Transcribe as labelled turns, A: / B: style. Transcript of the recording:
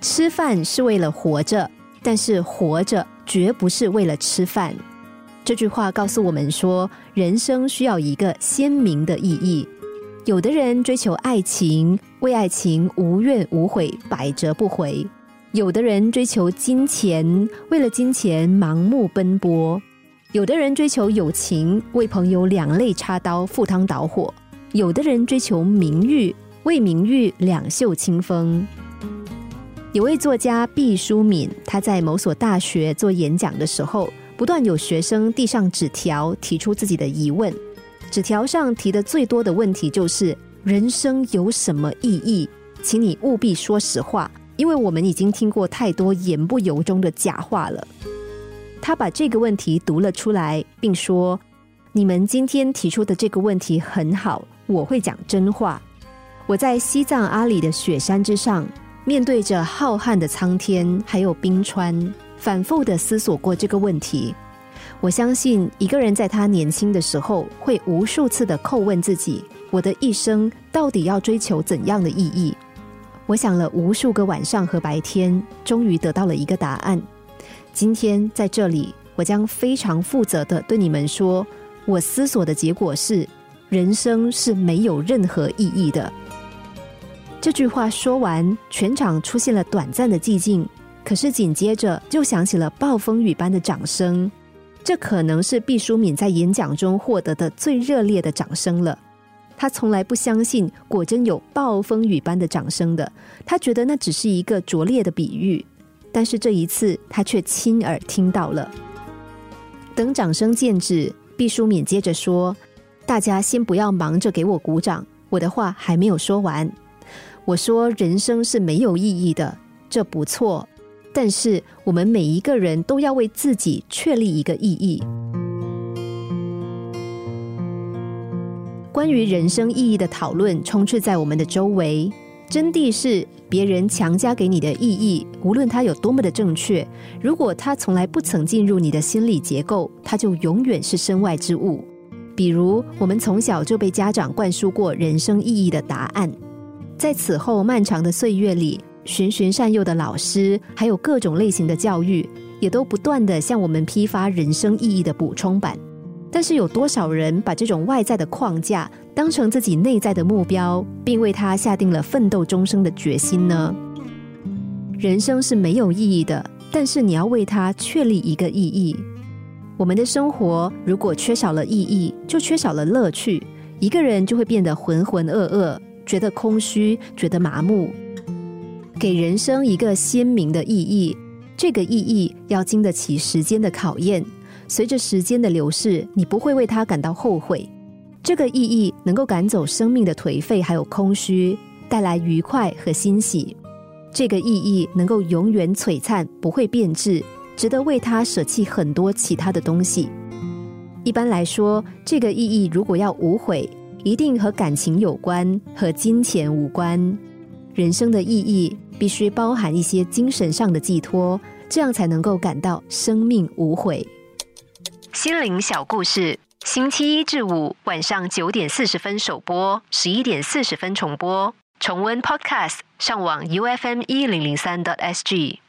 A: 吃饭是为了活着，但是活着绝不是为了吃饭。这句话告诉我们说，人生需要一个鲜明的意义。有的人追求爱情，为爱情无怨无悔，百折不回；有的人追求金钱，为了金钱盲目奔波；有的人追求友情，为朋友两肋插刀，赴汤蹈火；有的人追求名誉。为名誉两袖清风。有位作家毕淑敏，他在某所大学做演讲的时候，不断有学生递上纸条，提出自己的疑问。纸条上提的最多的问题就是：“人生有什么意义？请你务必说实话，因为我们已经听过太多言不由衷的假话了。”他把这个问题读了出来，并说：“你们今天提出的这个问题很好，我会讲真话。”我在西藏阿里的雪山之上，面对着浩瀚的苍天，还有冰川，反复的思索过这个问题。我相信一个人在他年轻的时候，会无数次的叩问自己：我的一生到底要追求怎样的意义？我想了无数个晚上和白天，终于得到了一个答案。今天在这里，我将非常负责的对你们说：我思索的结果是，人生是没有任何意义的。这句话说完，全场出现了短暂的寂静。可是紧接着就响起了暴风雨般的掌声。这可能是毕淑敏在演讲中获得的最热烈的掌声了。他从来不相信果真有暴风雨般的掌声的，他觉得那只是一个拙劣的比喻。但是这一次，他却亲耳听到了。等掌声渐止，毕淑敏接着说：“大家先不要忙着给我鼓掌，我的话还没有说完。”我说：“人生是没有意义的，这不错。但是我们每一个人都要为自己确立一个意义。关于人生意义的讨论充斥在我们的周围。真谛是别人强加给你的意义，无论它有多么的正确，如果它从来不曾进入你的心理结构，它就永远是身外之物。比如，我们从小就被家长灌输过人生意义的答案。”在此后漫长的岁月里，循循善诱的老师，还有各种类型的教育，也都不断的向我们批发人生意义的补充版。但是，有多少人把这种外在的框架当成自己内在的目标，并为他下定了奋斗终生的决心呢？人生是没有意义的，但是你要为它确立一个意义。我们的生活如果缺少了意义，就缺少了乐趣，一个人就会变得浑浑噩噩。觉得空虚，觉得麻木，给人生一个鲜明的意义。这个意义要经得起时间的考验。随着时间的流逝，你不会为它感到后悔。这个意义能够赶走生命的颓废，还有空虚，带来愉快和欣喜。这个意义能够永远璀璨，不会变质，值得为它舍弃很多其他的东西。一般来说，这个意义如果要无悔。一定和感情有关，和金钱无关。人生的意义必须包含一些精神上的寄托，这样才能够感到生命无悔。心灵小故事，星期一至五晚上九点四十分首播，十一点四十分重播。重温 Podcast，上网 U F M 一零零三 t S G。